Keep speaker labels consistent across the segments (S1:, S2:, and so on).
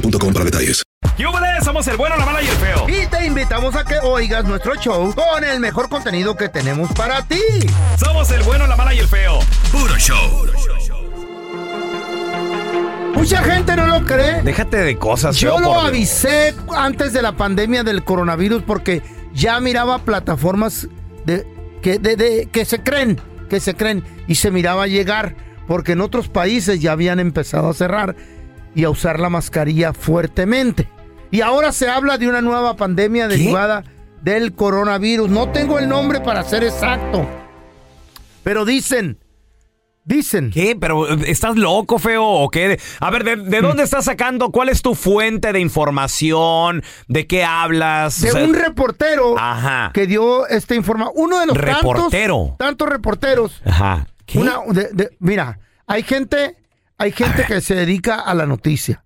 S1: boostmobile.com para detalles.
S2: ¡Yúbales! Somos el bueno, la mala y el feo.
S3: Y te invitamos a que oigas nuestro show con el mejor contenido que tenemos para ti.
S2: Somos el bueno, la mala y el feo.
S1: Puro show.
S3: Mucha gente no lo cree.
S2: Déjate de cosas,
S3: Yo
S2: feo,
S3: lo
S2: por Dios.
S3: avisé antes de la pandemia del coronavirus porque ya miraba plataformas de, que, de- de- que se creen, que se creen y se miraba llegar porque en otros países ya habían empezado a cerrar y a usar la mascarilla fuertemente. Y ahora se habla de una nueva pandemia derivada del coronavirus. No tengo el nombre para ser exacto, pero dicen, dicen.
S2: ¿Qué? ¿Pero estás loco, feo, o qué? A ver, ¿de,
S3: Mm.
S2: de dónde estás sacando? ¿Cuál es tu fuente de información? ¿De qué hablas?
S3: de
S2: O sea,
S3: un reportero
S2: Ajá.
S3: que dio esta información. Uno de los
S2: Reportero.
S3: tantos, tantos reporteros.
S2: Ajá. ¿Qué?
S3: Una, de- de- mira, hay gente, hay gente que se dedica a la noticia.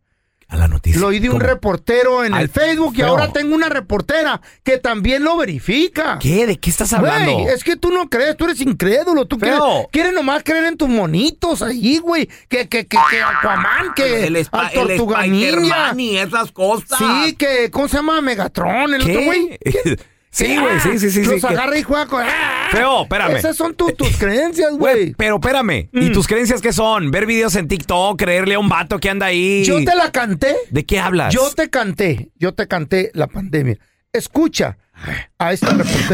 S2: A la noticia.
S3: Lo oí de un
S2: ¿Cómo?
S3: reportero en
S2: Al
S3: el Facebook y
S2: feo.
S3: ahora tengo una reportera que también lo verifica.
S2: ¿Qué? ¿De qué estás hablando?
S3: Güey, es que tú no crees, tú eres incrédulo, tú quieres,
S2: Feo.
S3: quieres nomás creer en tus monitos ahí, güey, que, que, que, que Aquaman, que
S2: el, Spa-
S3: al Tortuga Ninja.
S2: Spider-Man y esas cosas.
S3: Sí, que, ¿cómo se llama? Megatron, el otro güey.
S2: sí, güey, sí, sí, sí.
S3: Los
S2: sí, que-
S3: agarra y juega con...
S2: Feo, espérame.
S3: Esas son tu- tus creencias,
S2: Güey,
S3: güey.
S2: pero espérame.
S3: Mm.
S2: ¿Y tus creencias qué son? ¿Ver videos en TikTok? ¿Creerle a un vato que anda ahí?
S3: Yo te la canté.
S2: ¿De qué hablas?
S3: Yo te canté, yo te canté la pandemia. Escucha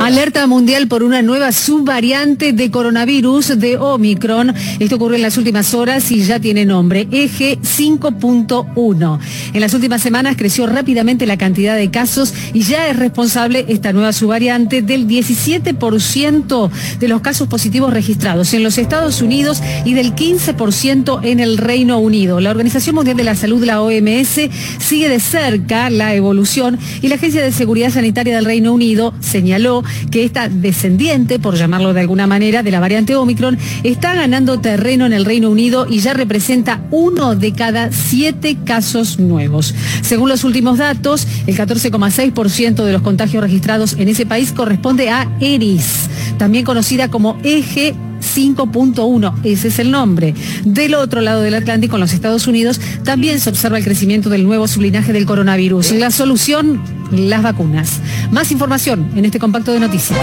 S4: Alerta mundial por una nueva subvariante de coronavirus de Omicron. Esto ocurre en las últimas horas y ya tiene nombre, eje 5.1. En las últimas semanas creció rápidamente la cantidad de casos y ya es responsable esta nueva subvariante del 17% de los casos positivos registrados en los Estados Unidos y del 15% en el Reino Unido. La Organización Mundial de la Salud, la OMS, sigue de cerca la evolución y la Agencia de Seguridad Sanitaria del Reino Unido señaló que esta descendiente, por llamarlo de alguna manera, de la variante Omicron, está ganando terreno en el Reino Unido y ya representa uno de cada siete casos nuevos. Según los últimos datos, el 14,6% de los contagios registrados en ese país corresponde a ERIS, también conocida como eje 5.1, ese es el nombre. Del otro lado del Atlántico, en los Estados Unidos, también se observa el crecimiento del nuevo sublinaje del coronavirus. La solución, las vacunas. Más información en este compacto de noticias.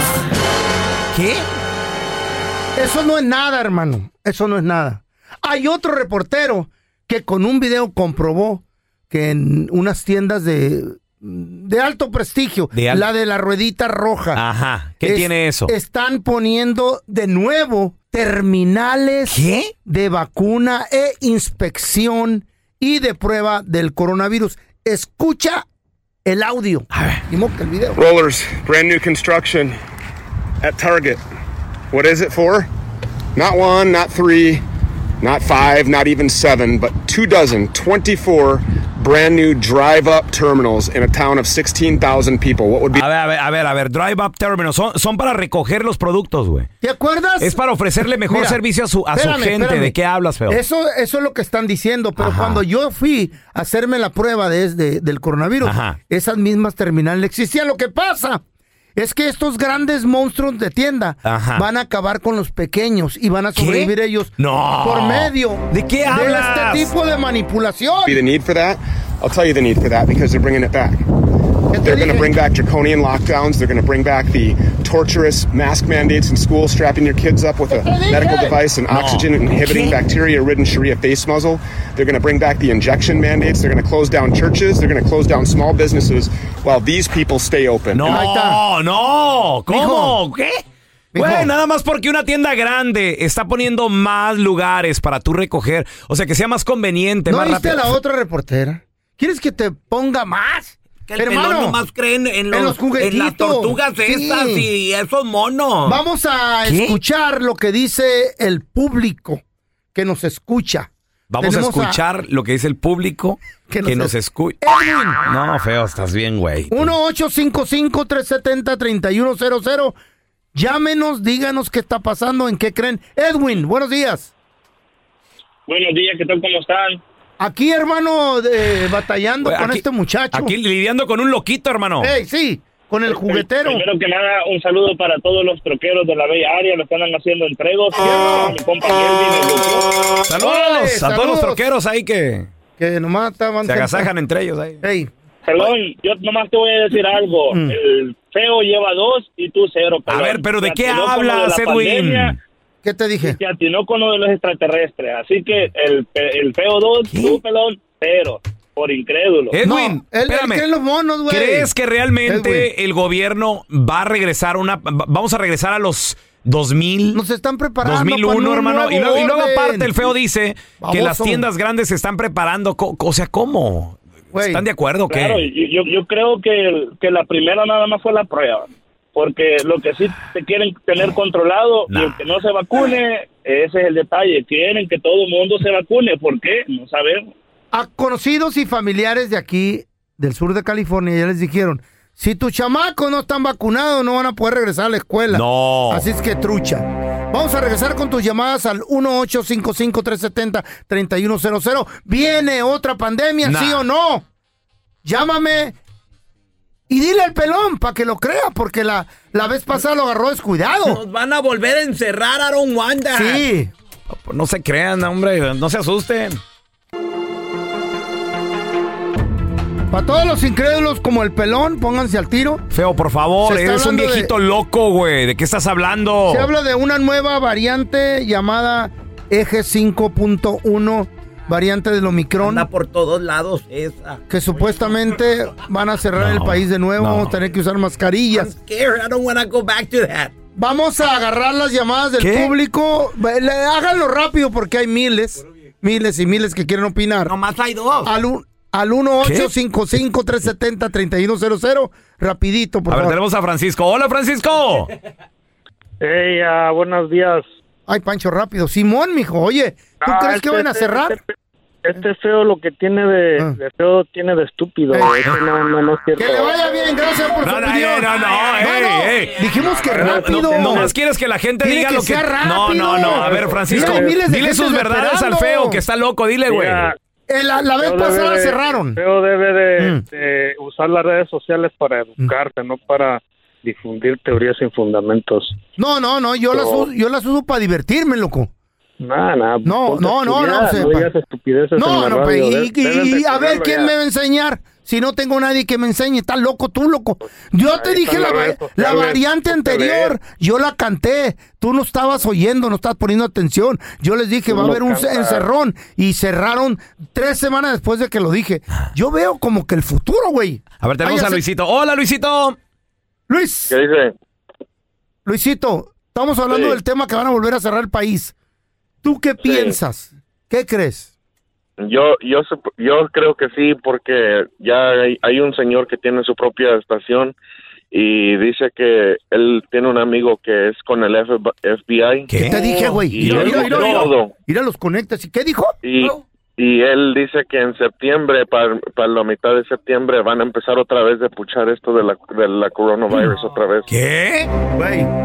S2: ¿Qué?
S3: Eso no es nada, hermano. Eso no es nada. Hay otro reportero que con un video comprobó que en unas tiendas de, de alto prestigio,
S2: De al-
S3: la de la ruedita roja,
S2: Ajá. ¿Qué
S3: es-
S2: tiene eso?
S3: están poniendo de nuevo terminales
S2: ¿Qué?
S3: de vacuna e inspección y de prueba del coronavirus. Escucha el audio.
S2: A ver.
S3: Dimos que el video.
S5: Rollers, brand new construction at Target. What is it for? Not one, not three, not five, not even seven, but two dozen, 24 brand new drive up terminals in a town of 16,000 people. What would be
S2: A ver, a ver, a ver, a ver. Drive Up Terminal. Son, son para recoger los productos, güey.
S3: ¿Te acuerdas?
S2: Es para ofrecerle mejor
S3: Mira,
S2: servicio a su, a su gente.
S3: espérame.
S2: ¿De qué hablas, feo?
S3: Eso, eso es lo que están diciendo, pero
S2: Ajá.
S3: cuando yo fui a hacerme la prueba de, de- del coronavirus,
S2: Ajá.
S3: esas mismas terminales existían. Lo que pasa Es que estos grandes monstruos de tienda
S2: Ajá.
S3: van a acabar con los pequeños y van a sobrevivir ellos
S2: No.
S3: por medio
S2: ¿De qué hablas?
S3: este tipo de manipulación.
S5: Be the need for that? I'll tell you the need for that because they're bringing it back.
S3: ¿Qué te
S5: They're going to bring back draconian lockdowns. They're going to bring back the torturous mask mandates in school, strapping your kids up with a medical device and oxygen inhibiting bacteria ridden Sharia face muzzle. They're going to bring back the injection mandates. They're going to close down churches. They're going to close down small businesses while these people stay open.
S2: No,
S3: Ahí
S2: no, ¿cómo?
S3: Mijo.
S2: ¿Qué? Güey, nada más porque una tienda grande está poniendo más lugares para tú recoger, o sea, que sea más conveniente,
S3: ¿No
S2: más
S3: viste a la otra reportera? ¿Quieres que te ponga más?
S6: Que el
S3: Hermano,
S6: pelón nomás creen en los,
S3: en los juguetitos.
S6: en las tortugas
S3: Sí.
S6: esas y esos monos.
S3: Vamos a
S2: ¿Qué?
S3: escuchar lo que dice el público que nos escucha.
S2: Vamos a
S3: Tenemos
S2: escuchar lo que dice el público
S3: Que
S2: que,
S3: nos
S2: nos,
S3: es-
S2: escucha.
S3: Edwin.
S2: No, feo, estás bien, güey.
S3: 1-855-370-3100. Llámenos, díganos qué está pasando, en qué creen. Edwin, buenos días.
S7: Buenos días, ¿qué tal? ¿Cómo están?
S3: Aquí, hermano, de- batallando con
S2: aquí-
S3: este muchacho.
S2: Aquí lidiando con un loquito, hermano.
S3: Ey, sí, con el juguetero.
S7: Primero que nada, un saludo para todos los troqueros de la bella área, los que andan haciendo entregos.
S3: Ah.
S7: Mi compa Kelvin, el Lucio.
S2: Saludos
S3: Órale,
S2: a todos los troqueros ahí que
S3: Que nomás estaban...
S2: se agasajan entre ellos ahí.
S3: Ey,
S7: Perdón, yo nomás te voy a decir algo.
S3: Mm.
S7: El feo lleva dos y tú cero.
S2: A
S7: pelón.
S2: ver, pero ¿de qué hablas,
S7: la
S2: Edwin?
S3: ¿Qué te dije?
S7: Te atinó con lo de los extraterrestres. Así que el, pe- el feo dos, tú, pelón, cero. Por incrédulo.
S2: Edwin,
S3: No, él- él
S2: espérame.
S3: cree en los monos, güey.
S2: ¿Crees que realmente
S3: Edwin.
S2: el gobierno va a regresar una va- vamos a regresar a los 2000
S3: Nos están preparando
S2: 2001,
S3: para un
S2: hermano. Y luego, y luego aparte el feo dice que las tiendas grandes se están preparando. Co- O sea, ¿cómo?
S3: Güey.
S2: ¿Están de acuerdo o qué?
S7: Claro, yo, yo creo que, que la primera nada más fue la prueba. Porque lo que sí te quieren tener controlado,
S2: Nah.
S7: y el que no se vacune, ese es el detalle. Quieren que todo el mundo se vacune. ¿Por qué? No sabemos.
S3: A conocidos y familiares de aquí, del sur de California, ya les dijeron, si tus chamacos no están vacunados, no van a poder regresar a la escuela.
S2: No.
S3: Así es que trucha. Vamos a regresar con tus llamadas al 1-855-370-3100. ¿Viene otra pandemia,
S2: Nah.
S3: sí o no? Llámame y dile al pelón para que lo crea, porque la, la vez pasada lo agarró descuidado.
S6: Nos van a volver a encerrar, want that.
S3: Sí.
S2: No se crean, hombre, no se asusten.
S3: Para todos los incrédulos como el pelón, pónganse al tiro.
S2: Feo, por favor, eres un
S3: de-
S2: viejito loco, güey. ¿De qué estás hablando?
S3: Se habla de una nueva variante llamada Eje 5.1, variante del Omicron,
S6: Anda por todos lados esa.
S3: que supuestamente van a cerrar el país de nuevo,
S2: no.
S3: vamos a tener que usar
S6: I'm
S3: mascarillas.
S6: scared. I don't want to go back to that.
S3: Vamos a agarrar las llamadas del
S2: ¿Qué?
S3: público. Háganlo rápido porque hay miles, miles y miles que quieren opinar.
S6: Nomás hay dos.
S3: Al, un- al 1-855-370-3100, rapidito, por
S2: A ver,
S3: favor.
S2: tenemos a Francisco. Hola, Francisco.
S7: Hey, ah, buenos días.
S3: Ay, Pancho, rápido. Simón, mijo, oye, ¿tú
S7: Ah,
S3: crees que
S7: este-
S3: van a
S7: este-
S3: cerrar?
S7: Este, este feo lo que tiene de,
S3: Ah.
S7: de feo tiene de estúpido.
S3: Eh.
S7: No, no, no es cierto.
S3: Que le vaya bien, gracias por su
S2: No, no,
S3: opinión.
S2: eh, no, no, ey, ey.
S3: Dijimos que
S7: no,
S3: rápido.
S2: No, nomás quieres que la gente diga
S3: que
S2: lo que. No,
S3: rápido.
S2: no, no. A ver, Francisco.
S3: Mira,
S2: Dile sus verdades al feo, que está loco. Dile, güey.
S3: Eh, la, la vez
S7: Feo
S3: pasada
S7: de-
S3: cerraron.
S7: Feo debe de,
S3: Mm.
S7: de usar las redes sociales para educarte, no para difundir teorías sin fundamentos.
S3: No, no, no, yo las,
S7: No.
S3: uso, yo las uso para divertirme, loco.
S7: Nada, nada.
S3: No,
S7: ponte
S3: no, no, no,
S7: estudiar,
S3: sepa.
S7: No estupideces
S3: No,
S7: la
S3: no,
S7: radio.
S3: y, a ver quién
S7: ya.
S3: me va a enseñar. Si no tengo nadie que me enseñe, estás loco tú, loco. Yo te dije la, la variante anterior, yo la canté. Tú no estabas oyendo, no estabas poniendo atención. Yo les dije,
S7: Tú
S3: va a
S7: no
S3: haber un encerrón. Y cerraron tres semanas después de que lo dije. Yo veo como que el futuro, güey.
S2: A ver, tenemos
S3: Ay,
S2: a Luisito. Hola, Luisito.
S3: Luis,
S7: ¿Qué dice?
S3: Luisito, estamos hablando
S7: Sí.
S3: del tema que van a volver a cerrar el país. ¿Tú qué piensas? ¿Qué crees?
S8: Yo, yo, yo creo que sí, porque ya hay, hay un señor que tiene su propia estación y dice que él tiene un amigo que es con el FBI
S2: ¿Qué?
S3: Te dije, güey.
S8: y
S3: Mira, mira, mira. Mira los conectas. ¿Y qué dijo?
S8: Y, y él dice que en septiembre, para, para la mitad de septiembre, van a empezar otra vez de puchar esto de la, de la coronavirus otra vez.
S2: ¿Qué?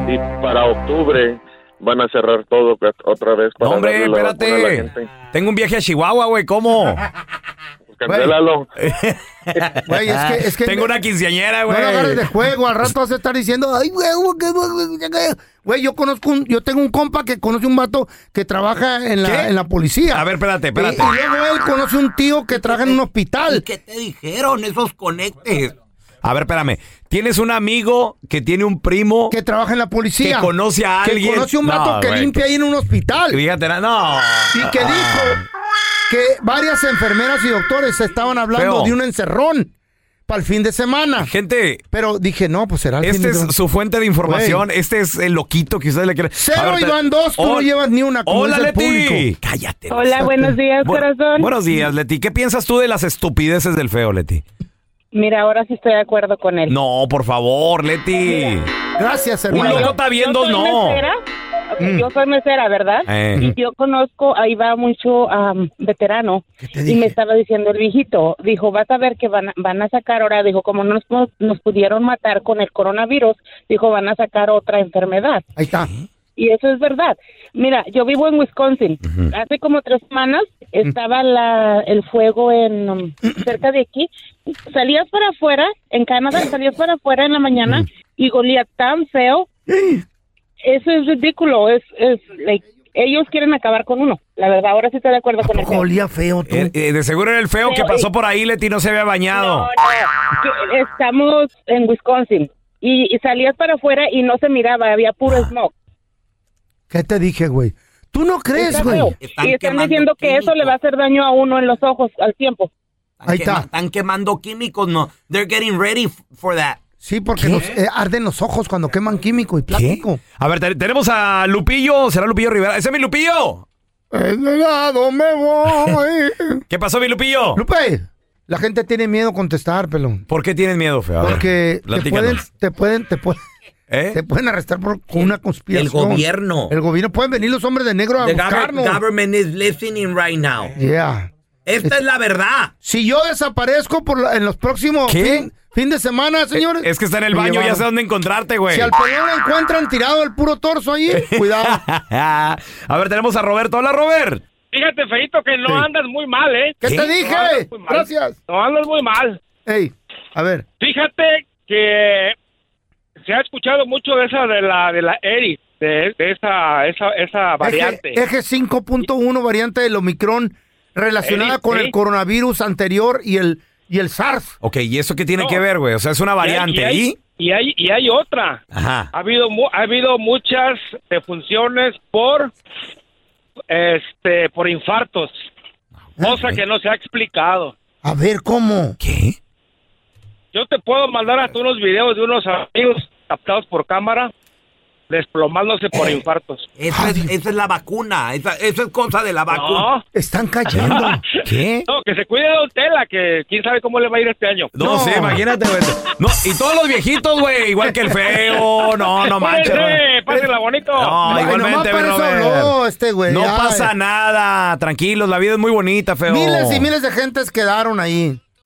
S8: Y para octubre van a cerrar todo otra vez para
S2: No, hombre,
S8: darle la vacuna a la
S2: espérate.
S8: gente.
S2: Tengo un viaje a Chihuahua, güey. ¿Cómo?
S8: cancélalo.
S3: Güey, es que, es que
S2: Tengo una quinceañera,
S3: no
S2: güey.
S3: lo agarres de juego, al rato vas a estar diciendo, ay, güey, güey, güey, güey, güey". güey, yo conozco un, yo tengo un compa que conoce un vato que trabaja en la, en la policía.
S2: A ver, espérate,
S3: Y,
S2: espérate.
S3: y luego él conoce un tío que trabaja en un hospital.
S6: ¿Qué te dijeron esos conectes?
S2: A ver, espérame. Tienes un amigo que tiene un primo
S3: que trabaja en la policía.
S2: que conoce a
S3: Que
S2: alguien.
S3: conoce un vato
S2: No,
S3: que limpia ahí en un hospital.
S2: Fíjate, no.
S3: Y que dijo que varias enfermeras y doctores estaban hablando
S2: Feo.
S3: de un encerrón para el fin de semana.
S2: Gente,
S3: Pero dije, no, pues será el fin
S2: este
S3: de
S2: es
S3: semana.
S2: su fuente de información. Este es el loquito que ustedes le quieren.
S3: Cero y van dos, tú no llevas ni una, como
S2: Hola,
S3: el
S2: Leti.
S3: público.
S2: Cállate.
S9: Hola, buenos días,
S2: Bu-
S9: corazón.
S2: Buenos días, Leti. ¿Qué piensas tú de las estupideces del feo, Leti?
S9: Mira, ahora sí estoy de acuerdo con él.
S2: No, por favor, Leti.
S3: Gracias,
S2: Un
S3: hermano.
S2: loco está viendo, no.
S3: Mm.
S9: Yo soy mesera, ¿verdad?
S2: Eh.
S9: Y yo conozco, ahí va mucho am, veterano.
S3: te
S9: Y me estaba diciendo el viejito, dijo, vas a ver que van a, van a sacar ahora, dijo, como nos, nos pudieron matar con el coronavirus, dijo, van a sacar otra enfermedad.
S3: Ahí está.
S9: Y eso es verdad. Mira, yo vivo en Wisconsin. Hace como tres semanas estaba la, el fuego en um, cerca de aquí. Salías para afuera, en Canadá, salías para afuera en la mañana y golía tan feo. Eso es ridículo. Es, es, like, ellos quieren acabar con uno. La verdad, ahora sí estoy de acuerdo con el feo.
S3: Olía feo tú.
S2: Eh, eh, de seguro era el feo que pasó
S9: y-
S2: por ahí, Leti, no se había bañado.
S9: No, no, que estamos en Wisconsin. Y, y salías para afuera y no se miraba, había puro smoke.
S3: ¿Qué te dije, güey? ¿Tú no crees, güey?
S9: Y están diciendo que eso le va a hacer daño a uno en los ojos al tiempo.
S3: Ahí
S6: Están
S3: está.
S6: Están quemando químicos, no. They're getting ready for that.
S3: Sí, porque nos eh, arden los ojos cuando queman químico y plástico.
S2: A ver, te- tenemos a Lupillo. ¿Será Lupillo Rivera? ¡Ese es mi Lupillo!
S3: El helado me voy.
S2: ¿Qué pasó, mi Lupillo?
S3: Lupe, la gente tiene miedo a contestar, pelón.
S2: ¿Por qué tienes miedo, feo? A ver,
S3: Porque te
S2: platícanos.
S3: pueden, te pueden, te pueden,
S2: ¿Eh?
S3: te pueden arrestar por con una conspiración.
S6: El gobierno.
S3: El gobierno. Pueden venir los hombres de negro a
S6: The gover-
S3: buscarnos.
S6: government is listening right now.
S3: Yeah.
S6: Esta es la verdad.
S3: Si yo desaparezco por la- en los próximos
S2: ¿Qué?
S3: fin, fin de semana, señores.
S2: Es que está en el
S3: me
S2: baño, ya
S3: llevaron.
S2: sé dónde encontrarte, güey.
S3: Si al pelón lo encuentran tirado el puro torso ahí, cuidado.
S2: a ver, tenemos a Roberto. Hola, Robert.
S7: Fíjate, Feito, que no
S3: Sí.
S7: andas muy mal, ¿eh?
S3: ¿Qué,
S2: ¿Qué?
S3: te
S7: No
S3: dije?
S7: andas muy mal.
S3: Gracias.
S7: No andas muy mal.
S3: Ey, a ver.
S7: Fíjate que se ha escuchado mucho de esa de la de la ERI, de, de esa esa esa variante.
S3: Eje, eje 5.1 variante del Omicron relacionada con el coronavirus anterior y el y el SARS.
S2: Ok, ¿y eso qué tiene
S7: No.
S2: que ver, güey? O sea, es una variante.
S7: Y hay,
S2: ¿Y?
S7: y hay, y hay otra.
S2: Ajá.
S7: Ha habido mu- ha habido muchas defunciones por este por infartos, cosa que no se ha explicado.
S3: A ver, ¿cómo?
S2: ¿Qué?
S7: Yo te puedo mandar hasta unos videos de unos amigos captados por cámara desplomándose por infartos.
S6: Esa es, esa es la vacuna. Esa, esa es cosa de la vacuna.
S7: No,
S3: Están cayendo.
S2: ¿Qué?
S7: no, que se cuide de Don Tela, que quién sabe cómo le va a ir este año.
S2: No,
S3: No.
S2: sé, imagínate, güey. No, y todos los viejitos, güey, igual que el feo. No, no manches. Güey.
S7: pásenla bonito.
S2: No, igualmente, Robert.
S3: habló este güey.
S2: No
S3: Ay.
S2: pasa nada, tranquilos, la vida es muy bonita, feo.
S3: Miles y miles de gentes quedaron ahí.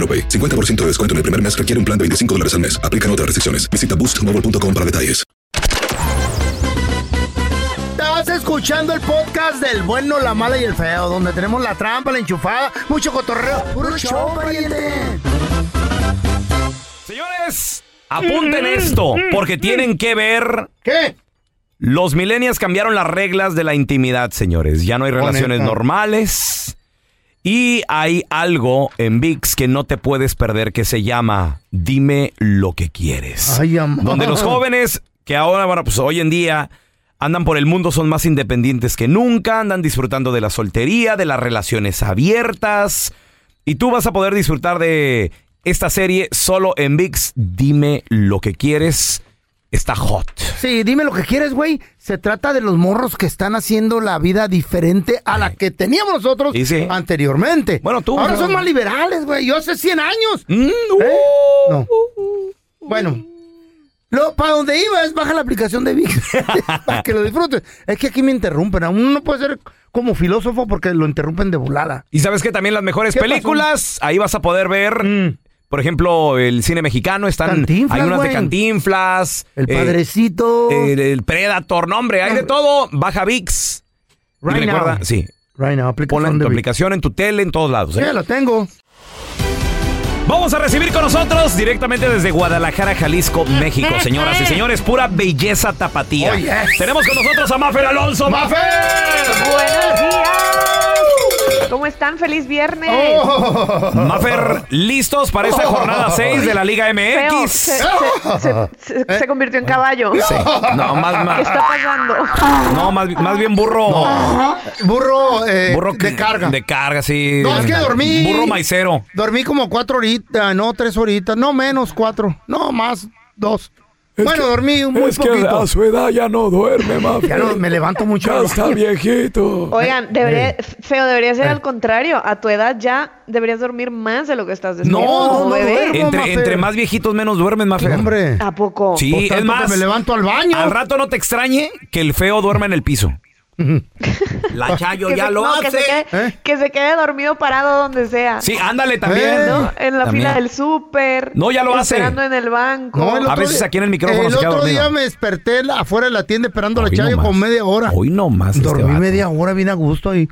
S1: AroPay. 50% de descuento en el primer mes requiere un plan de 25 dólares al mes. Aplican otras restricciones. Visita boostmobile.com para detalles.
S3: Estás escuchando el podcast del bueno, la mala y el feo, donde tenemos la trampa, la enchufada, mucho cotorreo. ¡Puro show, pariente!
S2: Señores, apunten esto, porque tienen que ver.
S3: ¿Qué?
S2: Los millennials cambiaron las reglas de la intimidad, señores. Ya no hay relaciones
S3: Conecta.
S2: normales. Y hay algo en VIX que no te puedes perder que se llama Dime lo que quieres.
S3: Ay, amor.
S2: Donde los jóvenes que ahora, bueno, pues hoy en día andan por el mundo, son más independientes que nunca, andan disfrutando de la soltería, de las relaciones abiertas. Y tú vas a poder disfrutar de esta serie solo en VIX. Dime lo que quieres. Está hot.
S3: Sí, dime lo que quieres, güey. Se trata de los morros que están haciendo la vida diferente a la que teníamos nosotros
S2: sí.
S3: anteriormente.
S2: Bueno, tú,
S3: Ahora
S2: no.
S3: son más liberales, güey. Yo hace 100 años.
S2: Mm,
S3: ¿Eh? No. Bueno. Lo, para donde iba es baja la aplicación de VIX para que lo disfrutes. Es que aquí me interrumpen. Uno no puede ser como filósofo porque lo interrumpen de volada.
S2: Y sabes que también las mejores películas, ahí vas a poder ver, por ejemplo, el cine mexicano, están,
S3: Cantinflas,
S2: hay unas de
S3: güey.
S2: Cantinflas,
S3: El
S2: eh,
S3: padrecito.
S2: el, el Predator, no hombre, hay de todo, baja VIX. Y
S3: Right
S2: recuerda, sí,
S3: Right now, aplicación
S2: ponla en
S3: de
S2: tu aplicación, en tu tele, en todos lados. ¿eh?
S3: Sí, lo tengo.
S2: Vamos a recibir con nosotros directamente desde Guadalajara, Jalisco, México, señoras y señores, pura belleza tapatía.
S3: Oh, yes.
S2: Tenemos con nosotros a Mafer Alonso.
S3: ¡Mafer!
S10: Buenos días. ¿Cómo están? Feliz viernes.
S3: Oh.
S2: Mafer, ¿listos para esta jornada 6 de la Liga
S10: Feo,
S2: MX?
S10: se, se- se- se- se convirtió en caballo.
S2: Sí. No, más,
S10: ¿Qué
S2: más,
S10: está pasando?
S2: no, más, más bien burro.
S3: Burro, eh,
S2: Burro
S3: de carga.
S2: De carga, sí.
S3: No, es que dormí.
S2: Burro maicero.
S3: Dormí como cuatro horitas, no tres horitas, no menos cuatro, no más dos. Bueno, dormí muy poquito.
S2: su edad ya no duerme, Mafer.
S3: Ya no, me levanto mucho.
S2: viejito.
S10: Oigan, debería, feo, debería ser al contrario. A tu edad ya deberías dormir más de lo que estás despierto.
S3: No, no
S10: bebé.
S3: duermo.
S2: Entre,
S3: Mafer?
S2: entre más viejitos, menos duermen, Mafer.
S3: Hombre.
S10: ¿A poco?
S2: Sí,
S3: Pues
S2: es más.
S3: que me levanto al baño.
S2: Al rato no te extrañe que el feo duerma en el piso.
S6: La Chayo
S10: Que
S6: ya
S10: se-
S6: lo
S10: no, que
S6: hace.
S10: se, quede,
S3: ¿Eh?
S10: que se quede dormido parado donde sea.
S2: Sí, ándale también.
S3: Eh,
S10: ¿no? En la
S2: También.
S10: fila del súper.
S2: No, ya lo hace.
S10: Esperando en el banco.
S3: No, el
S2: A veces
S3: día-
S2: aquí en el micrófono
S3: El
S2: se queda
S3: otro
S2: dormido.
S3: día me desperté afuera de la tienda esperando a la Chayo
S2: nomás.
S3: como media hora.
S2: Hoy no más. este
S3: Dormí media hora bien a gusto ahí.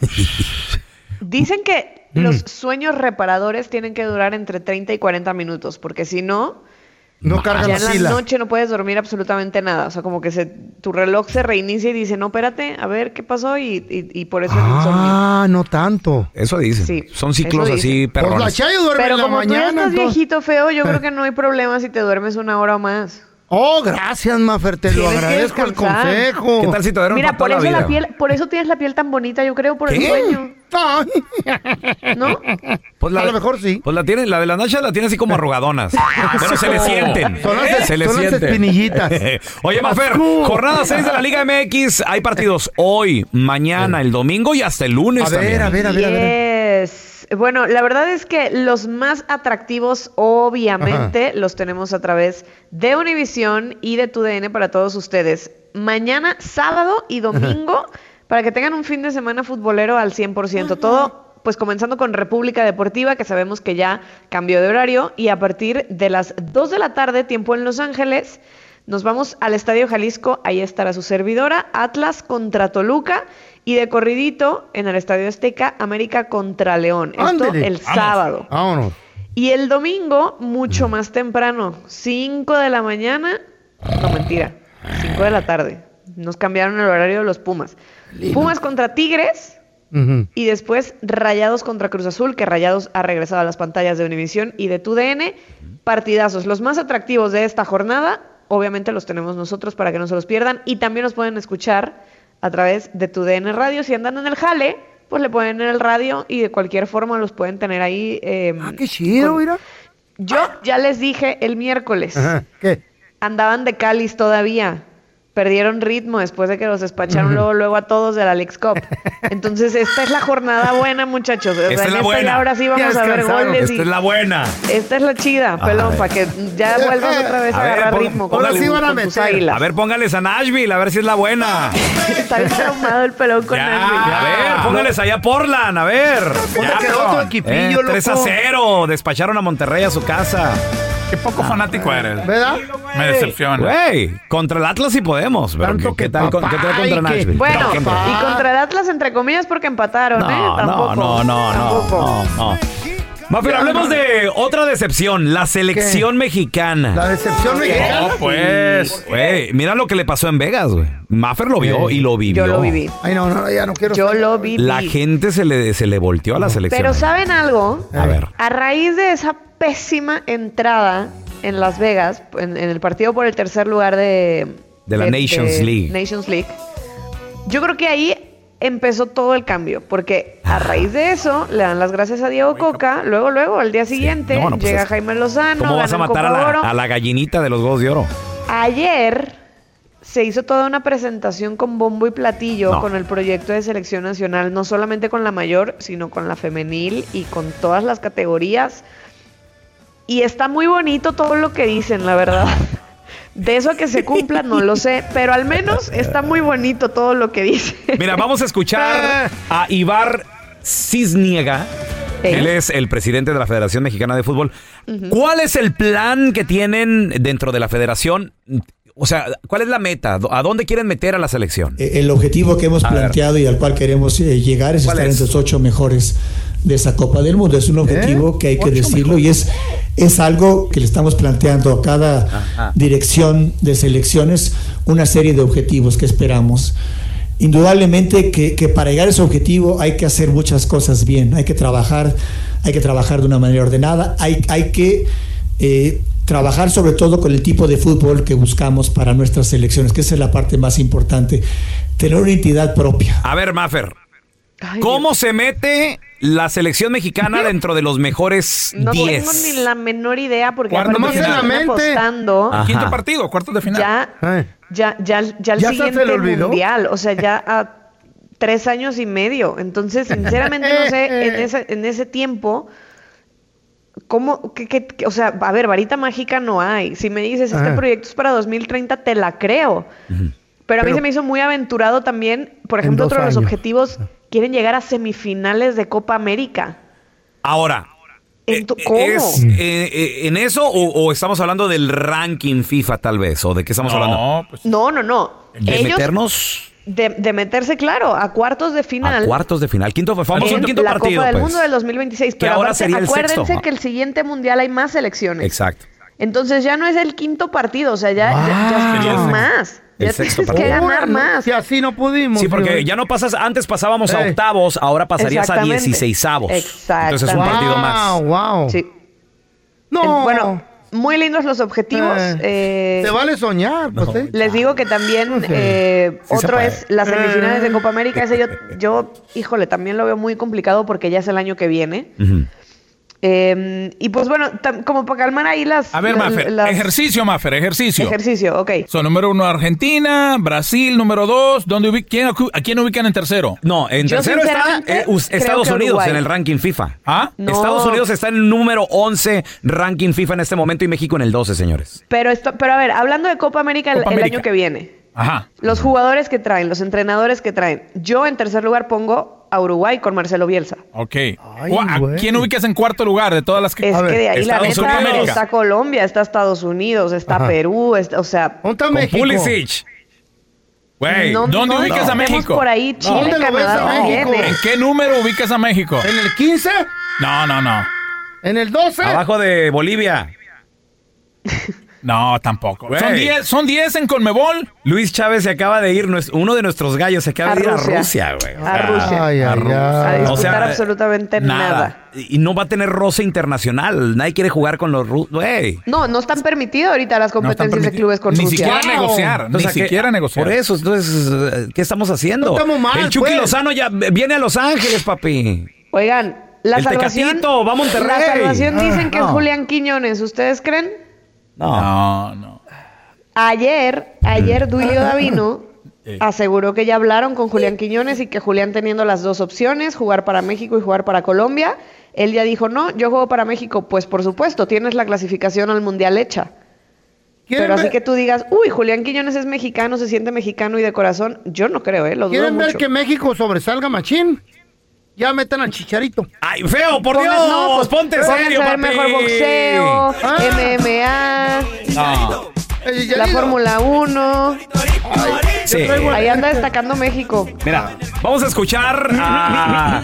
S10: Dicen que
S3: Mm.
S10: los sueños reparadores tienen que durar entre 30 y 40 minutos, porque si no,
S3: No cargan
S10: ya
S3: la
S10: en la noche no puedes dormir absolutamente nada. O sea, como que se, tu reloj se reinicia y dice, no, espérate, a ver qué pasó, y, y- y por eso el insomnio.
S3: Ah, no tanto.
S2: Eso dicen.
S10: Sí,
S2: Son ciclos así,
S10: dicen.
S3: Pues la. Chayo duerme
S10: Pero
S3: en la
S10: como tú ya
S3: mañana.
S10: estás
S3: entonces-
S10: viejito feo, yo creo que no hay problema si te duermes una hora o más.
S3: Oh, gracias, Mafer, te lo agradezco el consejo.
S2: ¿Qué tal si te duermes
S10: Mira, por eso
S2: la
S10: la, piel, por eso tienes la piel tan bonita, yo creo, por el
S2: ¿Qué?
S10: sueño,
S3: Ay,
S10: ¿no?
S2: Pues la,
S3: a lo mejor sí.
S2: Pues la tiene, la de las nachas la tiene así como arrugadonas. Pero se le sienten.
S3: Son las-
S2: se le
S3: son las
S2: sienten.
S3: espinillitas.
S2: Oye, Mafer, jornada 6 de la Liga MX. Hay partidos hoy, mañana, el domingo y hasta el lunes
S3: A ver,
S2: también.
S3: a ver, a ver, a ver.
S10: Yes. Bueno, la verdad es que los más atractivos, obviamente, los tenemos a través de Univisión y de TUDN para todos ustedes. Mañana, sábado y domingo, para que tengan un fin de semana futbolero al 100%. Todo, pues comenzando con República Deportiva, que sabemos que ya cambió de horario, y a partir de las 2 de la tarde, tiempo en Los Ángeles, nos vamos al Estadio Jalisco, ahí estará su servidora, Atlas contra Toluca, y de corridito en el Estadio Azteca, América contra León. Esto el sábado.
S3: Vámonos.
S10: Y el domingo, mucho más temprano, 5 de la mañana, no mentira, 5 de la tarde. Nos cambiaron el horario de los Pumas. Pumas contra Tigres y después Rayados contra Cruz Azul, que Rayados ha regresado a las pantallas de Univisión y de TUDN. Partidazos, los más atractivos de esta jornada, obviamente los tenemos nosotros para que no se los pierdan y también los pueden escuchar a través de TUDN Radio. Si andan en el jale, pues le ponen en el radio y de cualquier forma los pueden tener ahí. eh,
S3: Ah, qué chido,
S10: con-
S3: mira.
S10: Yo ya les dije el miércoles,
S3: Ajá. ¿Qué?
S10: andaban de cáliz todavía. Perdieron ritmo después de que los despacharon luego, luego a todos de la Leagues Cup. Entonces, esta es la jornada buena, muchachos. O sea,
S2: Esta es
S10: en
S2: la
S10: esta
S2: buena.
S10: ya ahora sí vamos
S2: Ya
S10: a ver goles.
S2: Esta
S10: y-
S2: es la buena.
S10: Esta es la chida, pelón, para que ya vuelvas otra vez a,
S2: A ver,
S10: agarrar
S2: pon-
S10: ritmo
S2: póngale-
S10: tus- con tus águilas.
S2: A ver, póngales a Nashville, a ver si es la buena.
S10: Está bien traumado el pelón con Nashville.
S2: A ver, póngales allá a Portland, a ver.
S3: ¿Dónde
S2: Ya,
S3: quedó tu equipillo,
S2: Eh, 3 a
S3: loco?
S2: 0. Despacharon a Monterrey a su casa.
S11: Qué poco fanático eres.
S3: ¿Verdad?
S11: Me decepciona.
S2: Güey, contra el Atlas sí podemos. Pero ¿qué, tal, con- qué tal contra Nashville?
S10: Bueno,
S2: No, ¿qué-
S10: y contra el Atlas, entre comillas, porque empataron, ¿eh?
S2: No,
S10: Tampoco.
S2: no, no, no, no, no, no. Va, pero hablemos de otra decepción, la selección mexicana.
S3: La decepción mexicana.
S11: No, pues.
S2: Güey, mira lo que le pasó en Vegas, güey. Maffer lo vio y lo vivió.
S10: Yo lo viví.
S3: Ay, no, no, ya no quiero.
S10: Yo lo viví.
S2: La gente se le, se le volteó a la selección.
S10: Pero ¿saben algo?
S2: A ver.
S10: A raíz de esa pésima entrada en Las Vegas, en, en el partido por el tercer lugar de...
S2: De la Nations League.
S10: Nations League. Yo creo que ahí empezó todo el cambio, porque a raíz de eso le dan las gracias a Diego Coca, luego, luego, al día siguiente,
S2: No, pues
S10: llega
S2: es-
S10: Jaime Lozano,
S2: ¿Cómo vas a matar a la,
S10: Oro.
S2: a la gallinita de los huevos de oro?
S10: Ayer se hizo toda una presentación con bombo y platillo
S2: No.
S10: con el proyecto de selección nacional, no solamente con la mayor, sino con la femenil y con todas las categorías. Y está muy bonito todo lo que dicen, la verdad. De eso a que se cumpla, no lo sé, pero al menos está muy bonito todo lo que dicen.
S2: Mira, vamos a escuchar a Ibar Cisniega. Él es el presidente de la Federación Mexicana de Fútbol. ¿Cuál es el plan que tienen dentro de la federación? O sea, ¿cuál es la meta? ¿A dónde quieren meter a la selección?
S12: Eh, El objetivo que hemos
S2: A ver.
S12: planteado y al cual queremos eh, llegar es
S2: ¿Cuál
S12: estar
S2: es?
S12: entre los ocho mejores de esa Copa del Mundo. Es un objetivo que hay que decirlo y es, es algo que le estamos planteando a cada
S2: Ajá.
S12: dirección de selecciones, una serie de objetivos que esperamos. Indudablemente que, que para llegar a ese objetivo hay que hacer muchas cosas bien, hay que trabajar, hay que trabajar de una manera ordenada, hay, hay que eh, trabajar sobre todo con el tipo de fútbol que buscamos para nuestras selecciones, que esa es la parte más importante, tener una entidad propia.
S2: A ver, Maffer. ¿Cómo se mete la selección mexicana dentro de los mejores
S10: No
S2: 10?
S10: tengo ni la menor idea porque
S11: de
S10: están
S11: final.
S10: apostando
S2: Ajá.
S11: Quinto partido, cuartos de final.
S10: ya, ya, ya, ya el
S3: ¿Ya hasta se
S10: siguiente
S3: olvidó?
S10: mundial, o sea, ya a tres años y medio. Entonces, sinceramente no sé en ese, en ese tiempo cómo, qué- qué- qué- o sea, a ver, varita mágica no hay. Si me dices este
S3: Ajá.
S10: proyecto es para 2030, te la creo. Pero a mí
S3: Pero-
S10: se me hizo muy aventurado también, por
S3: En
S10: ejemplo, otro de los
S3: años.
S10: objetivos, quieren llegar a semifinales de Copa América.
S2: Ahora,
S10: Ento-
S2: eh,
S10: ¿Cómo?
S2: ¿es eh, eh, en eso o, o estamos hablando del ranking FIFA tal vez? ¿O de qué estamos hablando?
S11: No, pues.
S10: No, no, no.
S2: ¿De
S10: Ellos
S2: meternos
S10: de, de meterse, claro, a cuartos de final.
S2: a cuartos de final? Quinto, vamos a un
S10: en
S2: quinto
S10: la
S2: partido,
S10: Copa del
S2: pues.
S10: Mundo del 2026.
S2: Que
S10: Pero
S2: ahora
S10: aparte,
S2: sería el
S10: acuérdense
S2: sexto.
S10: que el siguiente mundial hay más selecciones.
S2: Exacto.
S10: Entonces ya no es el quinto partido, o sea, ya, ya- son
S2: sexto.
S10: más.
S2: El
S10: Ya
S2: sexto
S10: tienes que
S2: partido.
S10: ganar más.
S3: Si así no pudimos.
S2: Sí, porque ya no pasas, antes pasábamos a octavos, ahora pasarías a
S10: Exactamente.
S2: 16 avos.
S10: Exactamente.
S2: Entonces es un partido más.
S3: Wow, wow.
S10: Sí.
S3: No.
S10: En- bueno, muy lindos los objetivos.
S3: Eh,
S10: eh,
S3: Se vale soñar, pues, ¿eh?
S10: Les digo que también eh,
S2: Sí
S10: otro es las semifinales de Copa América. Ese yo, yo, híjole, también lo veo muy complicado porque ya es el año que viene.
S2: Ujú.
S10: Eh, y pues bueno, como para calmar ahí las...
S11: A ver,
S10: la-
S11: Maffer,
S10: las-
S11: ejercicio, Maffer, ejercicio.
S10: Ejercicio, ok.
S11: Son número uno Argentina, Brasil, número dos. ¿Dónde ubi- quién- ¿A quién ubican en tercero?
S2: No, en
S10: Yo
S2: tercero está eh, Estados Unidos
S10: Uruguay.
S2: en el ranking FIFA.
S11: ¿Ah?
S10: No.
S2: Estados Unidos está en el número 11 ranking FIFA en este momento y México en el 12, señores.
S10: Pero, esto, pero a ver, hablando de Copa América, el-
S11: Copa
S10: el,
S11: América.
S10: año que viene,
S11: Ajá.
S10: los jugadores que traen, los entrenadores que traen, yo en tercer lugar pongo a Uruguay con Marcelo Bielsa.
S11: Ok. Cu- ¿A quién ubicas en cuarto lugar de todas las que...
S10: Es
S3: A
S10: que
S3: ver,
S10: de ahí la neta
S11: Unidos.
S10: está Colombia, está Estados Unidos, está
S3: Ajá.
S10: Perú, está- o sea,
S3: ¿Dónde está México?
S2: Pulisic. Güey.
S10: no,
S11: ¿dónde
S10: no
S11: ubicas a
S10: estemos
S11: México?
S10: por ahí, Chile,
S3: ¿Dónde lo ves a México?
S10: ¿eh?
S11: ¿En qué número ubicas a México?
S3: ¿En el 15?
S11: No, no, no.
S3: ¿En el 12?
S2: Abajo de Bolivia.
S11: No, tampoco.
S2: Güey.
S11: Son 10 son 10 en Conmebol.
S2: Luis Chávez se acaba de ir, uno de nuestros gallos se acaba
S10: A
S2: de ir
S10: Rusia.
S2: a Rusia, güey. O
S10: A Rusia.
S3: Ay,
S2: a Rusia.
S10: A
S3: ay.
S10: disputar
S2: O sea,
S10: absolutamente
S11: nada.
S10: nada.
S2: Y no va a tener roce internacional. Nadie quiere jugar con los rusos. Güey.
S10: No, no están permitidos ahorita las
S11: No
S10: competencias de clubes con
S11: Ni
S10: Rusia.
S11: siquiera negociar.
S2: Entonces,
S11: ni
S2: ¿a qué-
S11: siquiera negociar.
S2: Por eso, entonces, eh, ¿qué estamos haciendo?
S3: No estamos mal,
S2: El Chucky
S3: pues.
S2: Lozano ya viene a Los Ángeles, papi.
S10: Oigan, la
S2: El
S10: salvación...
S2: Tecatito, va a Monterrey.
S10: La salvación
S3: Ah,
S10: dicen que
S3: no.
S10: es Julián Quiñones. ¿Ustedes creen?
S2: No.
S11: No, no.
S10: Ayer, ayer Duilio Davino aseguró que ya hablaron con Julián Quiñones y que Julián teniendo las dos opciones, jugar para México y jugar para Colombia, él ya dijo, no, yo juego para México. Pues por supuesto, tienes la clasificación al Mundial hecha. Pero así que tú digas, uy, Julián Quiñones es mexicano, se siente mexicano y de corazón, yo no creo, ¿eh? Lo dudo
S3: ¿Quieren ver
S10: mucho.
S3: que México sobresalga machín? Ya metan al chicharito.
S2: ¡Ay, feo, por Dios!
S10: no, pues,
S2: ¡Ponte serio, papi!
S10: mejor boxeo,
S3: Ah.
S10: MMA,
S2: No.
S10: la Fórmula 1.
S2: Sí.
S10: Ahí anda destacando México.
S2: Mira, vamos a escuchar a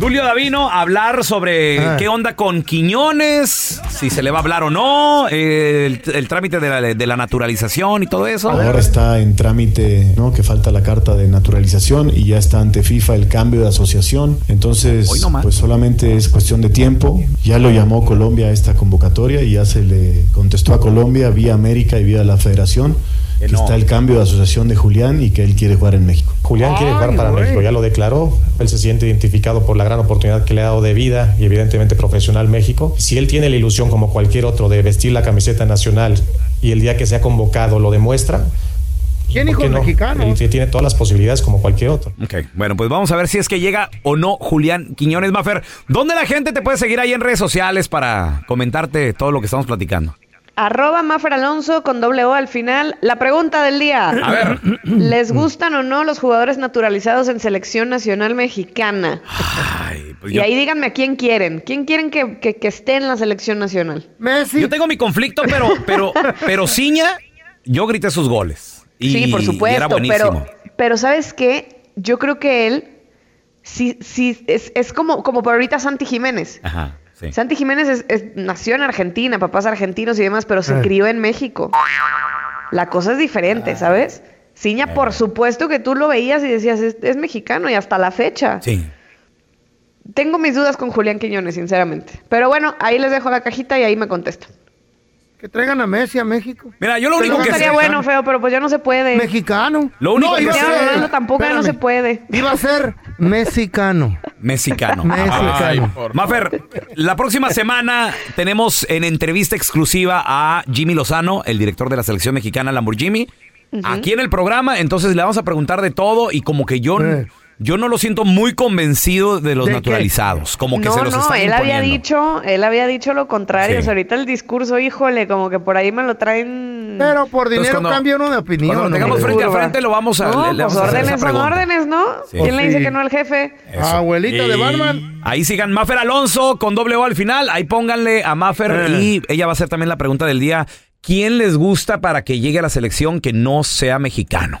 S2: Julio Davino hablar sobre
S3: Ah.
S2: qué onda con Quiñones, si se le va a hablar o no, el, el trámite de la, de la naturalización y todo eso.
S13: Ahora está en trámite, ¿no? Que falta la carta de naturalización y ya está ante FIFA el cambio de asociación. Entonces, pues solamente es cuestión de tiempo. Ya lo llamó Colombia a esta convocatoria y ya se le contestó a Colombia vía América y vía la Federación que está el cambio de asociación de Julián y que él quiere jugar en México.
S14: Julián quiere jugar para México, ya lo declaró. Él se siente identificado por la gran oportunidad que le ha dado de vida y evidentemente profesional México. Si él tiene la ilusión como cualquier otro de vestir la camiseta nacional y el día que sea convocado lo demuestra,
S3: ¿Quién
S14: ¿por
S3: hijo
S14: qué no?
S3: mexicano?
S14: Él tiene todas las posibilidades como cualquier otro.
S2: Ok, bueno, pues vamos a ver si es que llega o no Julián Quiñones Mafer. ¿Dónde la gente te puede seguir ahí en redes sociales para comentarte todo lo que estamos platicando?
S10: Arroba Mafer Alonso con doble O al final. La pregunta del día.
S2: A ver.
S10: ¿Les gustan o no los jugadores naturalizados en selección nacional mexicana?
S2: pues
S10: y
S2: yo-
S10: ahí díganme a quién quieren. ¿Quién quieren que, que- que esté en la selección nacional?
S3: Messi.
S2: Yo tengo mi conflicto, pero, pero, pero Ciña, yo grité sus goles. Y,
S10: sí, por
S2: y
S10: supuesto.
S2: era buenísimo.
S10: pero, pero ¿sabes qué? Yo creo que él sí, sí, es, es como, como por ahorita Santi Jiménez.
S2: Ajá, sí.
S10: Santi Jiménez es- es- nació en Argentina, papás argentinos y demás, pero se
S2: Eh.
S10: crió en México. La cosa es
S2: Ah.
S10: diferente, ¿sabes? Ciña,
S2: Eh.
S10: por supuesto que tú lo veías y decías, es, es mexicano y hasta la fecha.
S2: Sí.
S10: Tengo mis dudas con Julián Quiñones, sinceramente. Pero bueno, ahí les dejo la cajita y ahí me contestan.
S3: Que traigan a Messi a México.
S2: Mira, yo lo
S10: Pero
S2: único que
S10: estaría
S2: sé-
S10: bueno, feo, pero pues ya no se puede.
S3: Mexicano.
S2: Lo único que
S10: Cristiano
S2: sé-
S10: Ronaldo tampoco ya no se puede.
S3: Iba a ser mexicano.
S2: Mexicano.
S3: Mexicano.
S2: Ay, Mafer, la próxima semana tenemos en entrevista exclusiva a Jimmy Lozano, el director de la selección mexicana Lamborghini, aquí en el programa. Entonces le vamos a preguntar de todo y como que yo, yo no lo siento muy convencido de los
S10: ¿De qué?
S2: naturalizados. Como que
S10: no,
S2: se los
S10: no,
S2: están
S10: él había dicho, él había dicho lo contrario.
S2: Sí.
S10: O sea, ahorita el discurso, híjole, como que por ahí me lo traen.
S3: Pero por
S2: Entonces,
S3: dinero
S2: cuando-
S3: cambia uno de opinión.
S2: cuando lo tengamos frente a frente lo vamos a-
S10: No,
S2: le- le
S10: pues órdenes son órdenes, ¿no?
S2: Sí.
S10: ¿Quién le dice que no el jefe?
S2: Eso.
S3: Abuelita de
S2: Y
S3: Batman.
S2: Ahí sigan Mafer Alonso con doble O al final. Ahí pónganle a Mafer
S3: Eh.
S2: y ella va a hacer también la pregunta del día. ¿Quién les gusta para que llegue a la selección que no sea mexicano?